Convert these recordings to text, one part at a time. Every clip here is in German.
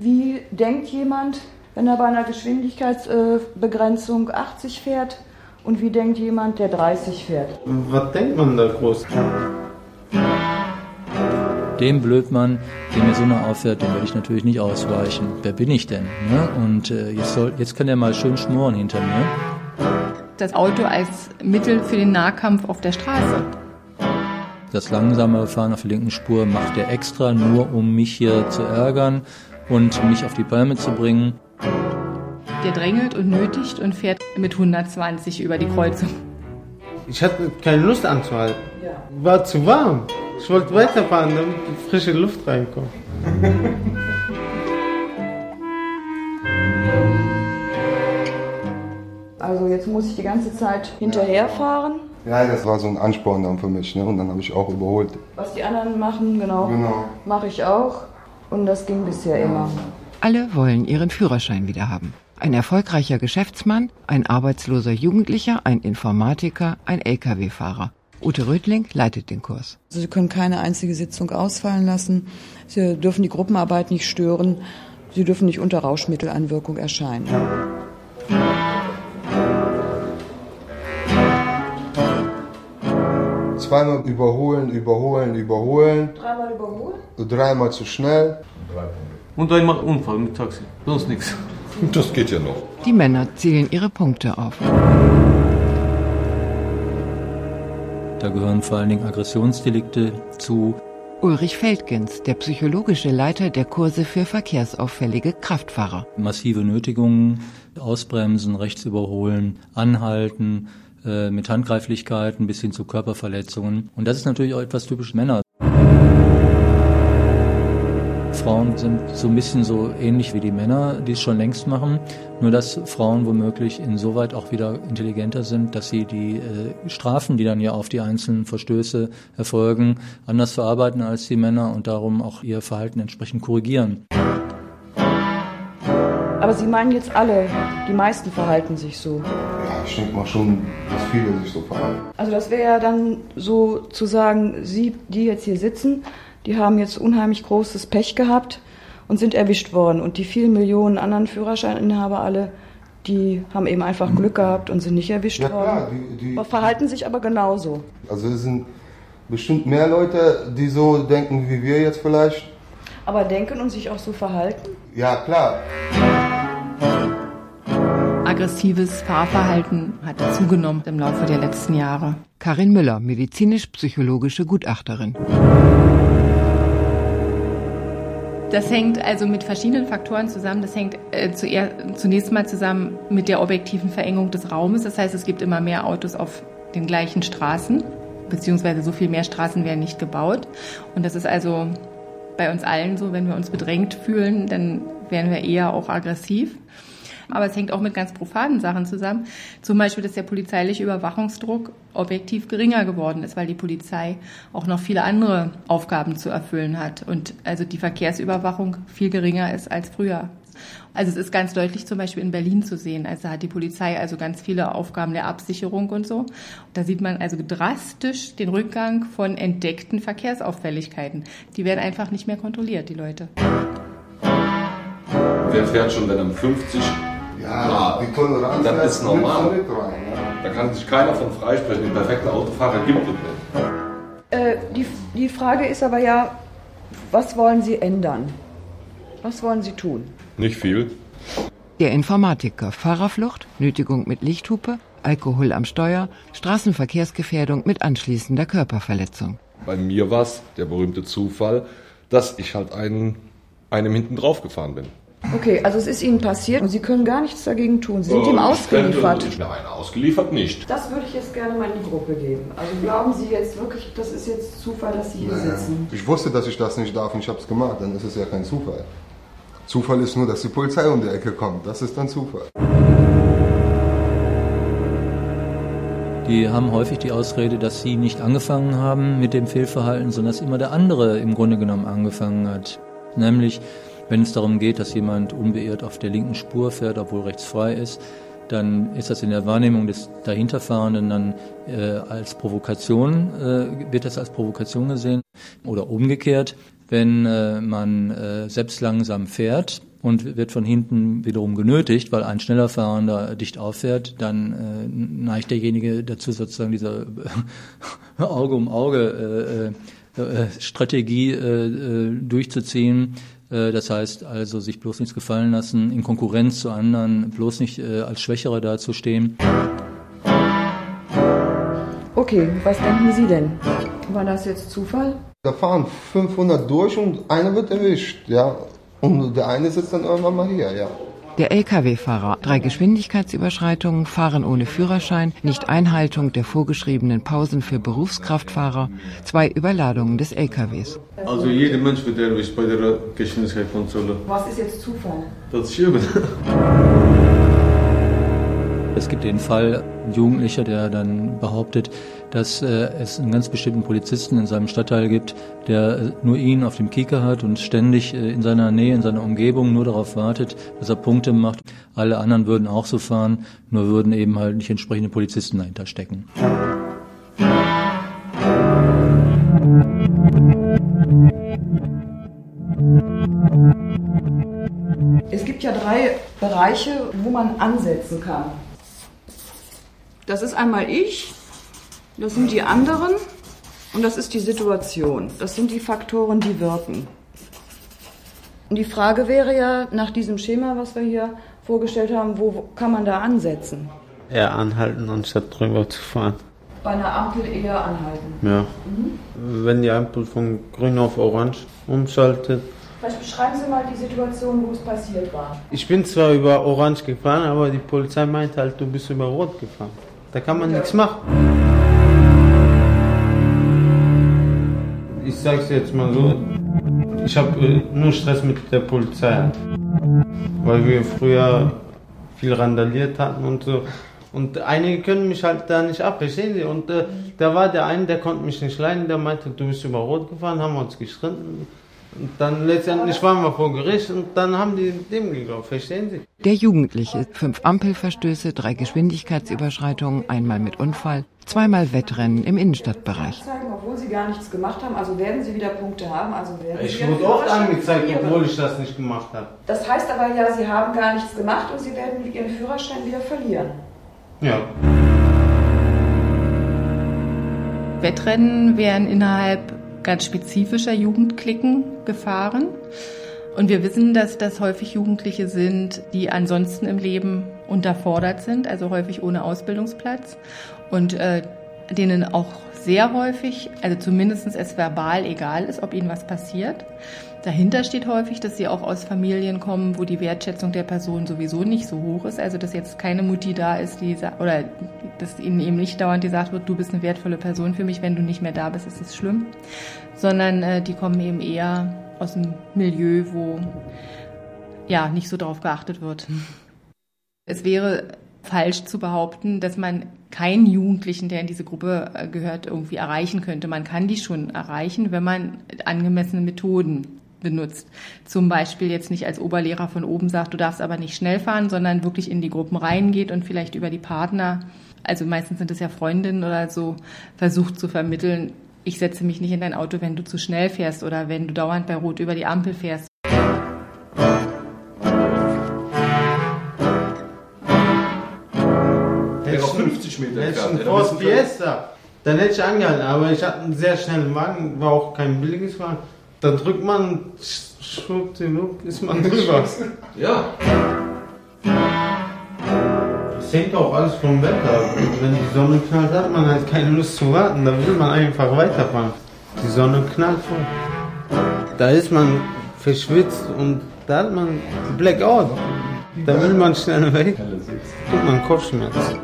Wie denkt jemand, wenn er bei einer Geschwindigkeitsbegrenzung 80 fährt? Und wie denkt jemand, der 30 fährt? Was denkt man da groß? Dem Blödmann, der mir so nah auffährt, dem werde ich natürlich nicht ausweichen. Wer bin ich denn? Ne? Und äh, jetzt, soll, jetzt kann er mal schön schmoren hinter mir. Das Auto als Mittel für den Nahkampf auf der Straße. Das langsame Fahren auf der linken Spur macht er extra, nur um mich hier zu ärgern und mich auf die Palme zu bringen. Der drängelt und nötigt und fährt mit 120 über die Kreuzung. Ich hatte keine Lust anzuhalten. War zu warm. Ich wollte weiterfahren, damit frische Luft reinkommt. Also jetzt muss ich die ganze Zeit hinterherfahren. Ja, das war so ein Ansporn dann für mich. Ne? Und dann habe ich auch überholt. Was die anderen machen, genau, Genau. mache ich auch. Und das ging bisher immer. Alle wollen ihren Führerschein wieder haben. Ein erfolgreicher Geschäftsmann, ein arbeitsloser Jugendlicher, ein Informatiker, ein Lkw-Fahrer. Ute Rödling leitet den Kurs. Also Sie können keine einzige Sitzung ausfallen lassen. Sie dürfen die Gruppenarbeit nicht stören. Sie dürfen nicht unter Rauschmitteleinwirkung erscheinen. Zweimal überholen, überholen, überholen. Dreimal überholen? Dreimal zu schnell. Und einmal Unfall mit Taxi. Sonst nichts. Das geht ja noch. Die Männer zählen ihre Punkte auf. Da gehören vor allen Dingen Aggressionsdelikte zu. Ulrich Feldgens, der psychologische Leiter der Kurse für verkehrsauffällige Kraftfahrer. Massive Nötigungen, Ausbremsen, rechts überholen, anhalten, äh, mit Handgreiflichkeiten bis hin zu Körperverletzungen. Und das ist natürlich auch etwas typisch Männer. Frauen sind so ein bisschen so ähnlich wie die Männer, die es schon längst machen. Nur dass Frauen womöglich insoweit auch wieder intelligenter sind, dass sie die äh, Strafen, die dann ja auf die einzelnen Verstöße erfolgen, anders verarbeiten als die Männer und darum auch ihr Verhalten entsprechend korrigieren. Aber Sie meinen jetzt alle, die meisten verhalten sich so. Ich denke mal schon, dass viele sich so verhalten. Also das wäre ja dann so zu sagen, Sie, die jetzt hier sitzen, die haben jetzt unheimlich großes Pech gehabt und sind erwischt worden. Und die vielen Millionen anderen Führerscheininhaber alle, die haben eben einfach Glück gehabt und sind nicht erwischt Ja klar, worden. die, die, Verhalten sich aber genauso. also es sind bestimmt mehr Leute, die so denken wie wir jetzt vielleicht. Aber denken und sich auch so verhalten? Ja klar. Aggressives Fahrverhalten hat zugenommen im Laufe der letzten Jahre. Karin Müller, medizinisch-psychologische Gutachterin. Das hängt also mit verschiedenen Faktoren zusammen. Das hängt äh, zunächst mal zusammen mit der objektiven Verengung des Raumes. Das heißt, es gibt immer mehr Autos auf den gleichen Straßen, beziehungsweise so viel mehr Straßen werden nicht gebaut. Und das ist also bei uns allen so, wenn wir uns bedrängt fühlen, dann werden wir eher auch aggressiv. Aber es hängt auch mit ganz profanen Sachen zusammen. Zum Beispiel, dass der polizeiliche Überwachungsdruck objektiv geringer geworden ist, weil die Polizei auch noch viele andere Aufgaben zu erfüllen hat und also die Verkehrsüberwachung viel geringer ist als früher. Also es ist ganz deutlich zum Beispiel in Berlin zu sehen. Also hat die Polizei also ganz viele Aufgaben der Absicherung und so. Da sieht man also drastisch den Rückgang von entdeckten Verkehrsauffälligkeiten. Die werden einfach nicht mehr kontrolliert, die Leute. Wer fährt schon denn am 50? Ja, die Toleranz Das ist normal. mit rein, ne? Da kann sich keiner von freisprechen. Den perfekten Autofahrer gibt es nicht. Äh, die, die Frage ist aber ja, was wollen Sie ändern? Was wollen Sie tun? Nicht viel. Der Informatiker, Fahrerflucht, Nötigung mit Lichthupe, Alkohol am Steuer, Straßenverkehrsgefährdung mit anschließender Körperverletzung. Bei mir war es der berühmte Zufall, dass ich halt einen, einem hinten drauf gefahren bin. Okay, also es ist Ihnen passiert und Sie können gar nichts dagegen tun. Sie sind ihm ausgeliefert. Nein, ausgeliefert nicht. Das würde ich jetzt gerne mal in die Gruppe geben. Also glauben Sie jetzt wirklich, das ist jetzt Zufall, dass Sie hier sitzen? Ich wusste, dass ich das nicht darf und ich habe es gemacht. Dann ist es ja kein Zufall. Zufall ist nur, dass die Polizei um die Ecke kommt. Das ist dann Zufall. Die haben häufig die Ausrede, dass sie nicht angefangen haben mit dem Fehlverhalten, sondern dass immer der andere im Grunde genommen angefangen hat. Nämlich, wenn es darum geht, dass jemand unbeirrt auf der linken Spur fährt, obwohl rechts frei ist, dann ist das in der Wahrnehmung des dahinterfahrenden dann äh, als Provokation, äh, wird das als Provokation gesehen. Oder umgekehrt, wenn äh, man äh, selbst langsam fährt und wird von hinten wiederum genötigt, weil ein schneller Fahrender dicht auffährt, dann äh, neigt derjenige dazu sozusagen diese Auge um Auge äh, äh, Strategie äh, äh, durchzuziehen. Äh, das heißt also, sich bloß nichts gefallen lassen, in Konkurrenz zu anderen, bloß nicht äh, als Schwächere dazustehen. Okay, was denken Sie denn? War das jetzt Zufall? Da fahren 500 durch und einer wird erwischt, ja. Und der eine sitzt dann irgendwann mal hier, ja. Der Lkw-Fahrer, drei Geschwindigkeitsüberschreitungen, Fahren ohne Führerschein, Nicht-Einhaltung der vorgeschriebenen Pausen für Berufskraftfahrer, zwei Überladungen des Lkws. Also jeder Mensch wird erwischt bei der Geschwindigkeitskontrolle. Was ist jetzt Zufall? Das ist übel. Es gibt den Fall, ein Jugendlicher, der dann behauptet, dass äh, es einen ganz bestimmten Polizisten in seinem Stadtteil gibt, der äh, nur ihn auf dem Kieker hat und ständig äh, in seiner Nähe, in seiner Umgebung nur darauf wartet, dass er Punkte macht. Alle anderen würden auch so fahren, nur würden eben halt nicht entsprechende Polizisten dahinter stecken. Es gibt ja drei Bereiche, wo man ansetzen kann. Das ist einmal ich, das sind die anderen und das ist die Situation. Das sind die Faktoren, die wirken. Und die Frage wäre ja nach diesem Schema, was wir hier vorgestellt haben, wo kann man da ansetzen? Eher anhalten, anstatt drüber zu fahren. Bei einer Ampel eher anhalten. Ja. Wenn die Ampel von grün auf orange umschaltet. Vielleicht beschreiben Sie mal die Situation, wo es passiert war. Ich bin zwar über orange gefahren, aber die Polizei meint halt, du bist über rot gefahren. Da kann man nichts machen. Ich sag's jetzt mal so, ich habe äh, nur Stress mit der Polizei. Weil wir früher viel randaliert hatten und so. Und einige können mich halt da nicht ab, verstehen Sie? Und äh, da war der eine, der konnte mich nicht leiden, der meinte, du bist über Rot gefahren, haben wir uns gestritten. Und dann letztendlich waren wir vor Gericht und dann haben die dem geglaubt, verstehen Sie? Der Jugendliche, fünf Ampelverstöße, drei Geschwindigkeitsüberschreitungen, einmal mit Unfall, zweimal Wettrennen im Innenstadtbereich. Obwohl Sie gar nichts gemacht haben, also werden Sie wieder Punkte haben, also werden Ich wurde oft angezeigt, obwohl ich das nicht gemacht habe. Das heißt aber ja, Sie haben gar nichts gemacht und Sie werden Ihren Führerschein wieder verlieren. Ja. Wettrennen werden innerhalb ganz spezifischer Jugendklicken gefahren. Und wir wissen, dass das häufig Jugendliche sind, die ansonsten im Leben unterfordert sind, also häufig ohne Ausbildungsplatz und äh, denen auch sehr häufig, also zumindest es verbal egal ist, ob ihnen was passiert. Dahinter steht häufig, dass sie auch aus Familien kommen, wo die Wertschätzung der Person sowieso nicht so hoch ist. Also dass jetzt keine Mutti da ist, die oder dass ihnen eben nicht dauernd gesagt wird, du bist eine wertvolle Person für mich, wenn du nicht mehr da bist, ist es schlimm. Sondern äh, die kommen eben eher aus einem Milieu, wo ja nicht so drauf geachtet wird. Es wäre falsch zu behaupten, dass man keinen Jugendlichen, der in diese Gruppe äh, gehört, irgendwie erreichen könnte. Man kann die schon erreichen, wenn man angemessene Methoden benutzt. Zum Beispiel jetzt nicht als Oberlehrer von oben sagt, du darfst aber nicht schnell fahren, sondern wirklich in die Gruppen reingeht und vielleicht über die Partner, also meistens sind es ja Freundinnen oder so, versucht zu vermitteln, ich setze mich nicht in dein Auto, wenn du zu schnell fährst oder wenn du dauernd bei Rot über die Ampel fährst. Wäre auch 50 Meter Hätte ich entfernt. einen Ja, dann Ford bist du Fiesta, dann hätte ich angehalten, aber ich hatte einen sehr schnellen Wagen, war auch kein billiges Wagen. Da drückt man, schwuppdiwupp, ist man drüber. Ja. Es hängt auch alles vom Wetter. ab. Wenn die Sonne knallt, hat man halt keine Lust zu warten, da will man einfach weiterfahren. Die Sonne knallt voll. Da ist man verschwitzt und da hat man Blackout. Da will man schnell weg. Tut man Kopfschmerzen.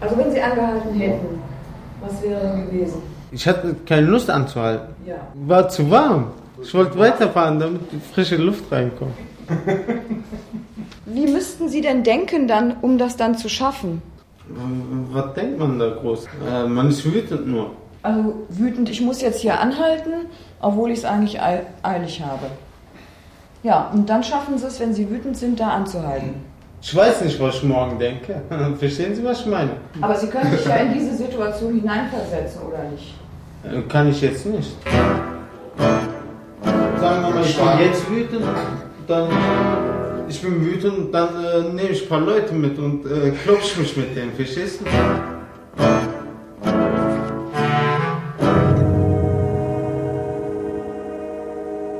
Also wenn Sie angehalten hätten, was wäre denn gewesen? Ich hatte keine Lust anzuhalten. Ja. War zu warm. Ich wollte weiterfahren, damit die frische Luft reinkommt. Wie müssten Sie denn denken dann, um das dann zu schaffen? Was denkt man da groß? Äh, man ist wütend nur. Also wütend, ich muss jetzt hier anhalten, obwohl ich es eigentlich eil eilig habe. Ja, und dann schaffen Sie es, wenn Sie wütend sind, da anzuhalten. Ich weiß nicht, was ich morgen denke. Verstehen Sie, was ich meine? Aber Sie können sich ja in diese Situation hineinversetzen, oder nicht? Äh, Kann ich jetzt nicht. Sagen wir mal, ich bin jetzt wütend, dann ich bin wütend dann äh, nehme ich ein paar Leute mit und äh, klopfe mich mit denen, verstehst du?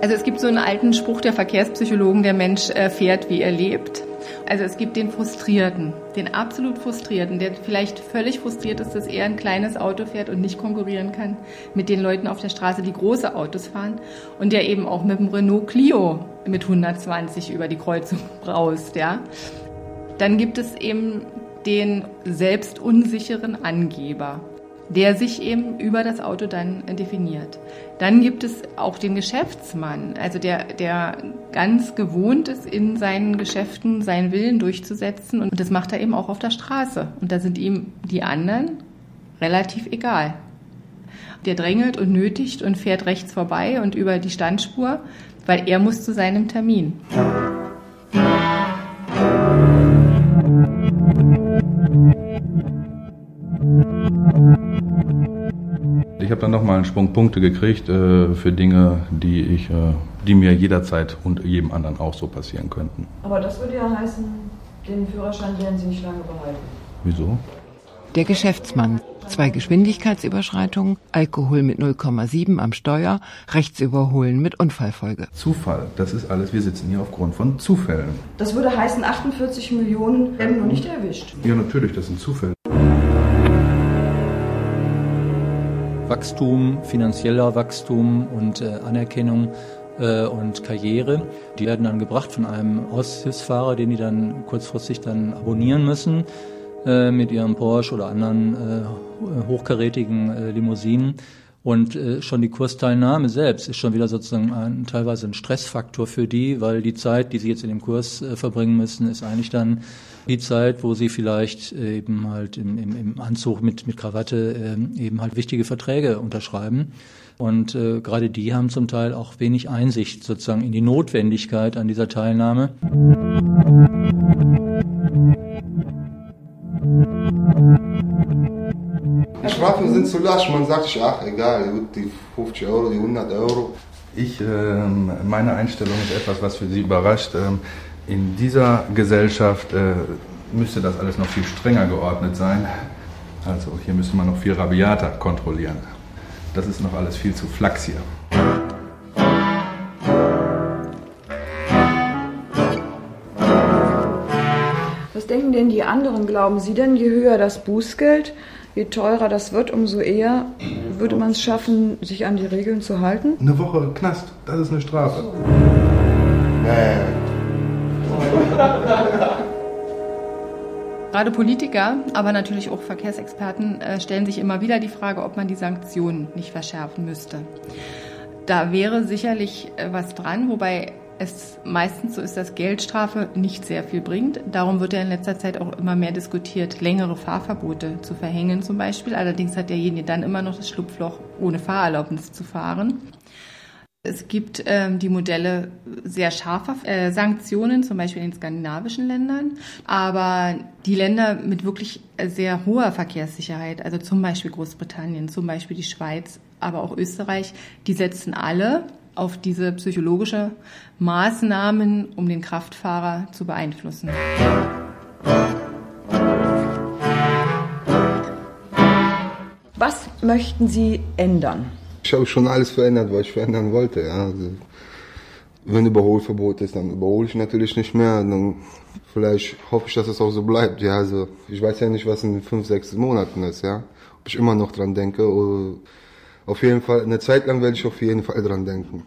Also es gibt so einen alten Spruch der Verkehrspsychologen, der Mensch äh, fährt, wie er lebt. Also es gibt den Frustrierten, den absolut Frustrierten, der vielleicht völlig frustriert ist, dass er ein kleines Auto fährt und nicht konkurrieren kann mit den Leuten auf der Straße, die große Autos fahren und der eben auch mit dem Renault Clio mit 120 über die Kreuzung braust, ja. Dann gibt es eben den selbstunsicheren Angeber der sich eben über das Auto dann definiert. Dann gibt es auch den Geschäftsmann, also der, der ganz gewohnt ist, in seinen Geschäften seinen Willen durchzusetzen. Und das macht er eben auch auf der Straße. Und da sind ihm die anderen relativ egal. Der drängelt und nötigt und fährt rechts vorbei und über die Standspur, weil er muss zu seinem Termin. Ich habe dann nochmal einen Sprung Punkte gekriegt äh, für Dinge, die, ich, äh, die mir jederzeit und jedem anderen auch so passieren könnten. Aber das würde ja heißen, den Führerschein werden Sie nicht lange behalten. Wieso? Der Geschäftsmann. Zwei Geschwindigkeitsüberschreitungen, Alkohol mit 0,7 am Steuer, Rechtsüberholen mit Unfallfolge. Zufall, das ist alles. Wir sitzen hier aufgrund von Zufällen. Das würde heißen, 48 Millionen werden noch nicht erwischt. Ja, natürlich, das sind Zufälle. Wachstum, finanzieller Wachstum und äh, Anerkennung äh, und Karriere. Die werden dann gebracht von einem Aushilfsfahrer, den die dann kurzfristig dann abonnieren müssen äh, mit ihrem Porsche oder anderen äh, hochkarätigen äh, Limousinen. Und äh, schon die Kursteilnahme selbst ist schon wieder sozusagen ein, teilweise ein Stressfaktor für die, weil die Zeit, die sie jetzt in dem Kurs äh, verbringen müssen, ist eigentlich dann die Zeit, wo sie vielleicht äh, eben halt im, im, im Anzug mit, mit Krawatte äh, eben halt wichtige Verträge unterschreiben. Und gerade die haben zum Teil auch wenig Einsicht sozusagen in die Notwendigkeit an dieser Teilnahme. Sind zu lasch. Man sagt sich, ach egal, die 50 Euro, die 100 Euro. Ich, ähm, meine Einstellung ist etwas, was für Sie überrascht. Ähm, in dieser Gesellschaft äh, müsste das alles noch viel strenger geordnet sein. Also hier müsste man noch viel rabiater kontrollieren. Das ist noch alles viel zu flachs hier. Was denken denn die anderen? Glauben Sie denn, je höher das Bußgeld, je teurer das wird, umso eher würde man es schaffen, sich an die Regeln zu halten? Eine Woche Knast, das ist eine Strafe. Nee. Gerade Politiker, aber natürlich auch Verkehrsexperten äh, stellen sich immer wieder die Frage, ob man die Sanktionen nicht verschärfen müsste. Da wäre sicherlich äh, was dran, wobei es meistens so ist, dass Geldstrafe nicht sehr viel bringt. Darum wird ja in letzter Zeit auch immer mehr diskutiert, längere Fahrverbote zu verhängen zum Beispiel. Allerdings hat derjenige dann immer noch das Schlupfloch, ohne Fahrerlaubnis zu fahren. Es gibt ähm, die Modelle sehr scharfer äh, Sanktionen, zum Beispiel in den skandinavischen Ländern. Aber die Länder mit wirklich sehr hoher Verkehrssicherheit, also zum Beispiel Großbritannien, zum Beispiel die Schweiz, aber auch Österreich, die setzen alle auf diese psychologische Maßnahmen, um den Kraftfahrer zu beeinflussen. Was möchten Sie ändern? Ich habe schon alles verändert, was ich verändern wollte. Ja. Also, wenn Überholverbot ist, dann überhole ich natürlich nicht mehr. Dann vielleicht hoffe ich, dass es auch so bleibt. Ja, also ich weiß ja nicht, was in fünf, sechs Monaten ist. Ja, ob ich immer noch dran denke. Oder auf jeden Fall eine Zeit lang werde ich auf jeden Fall dran denken.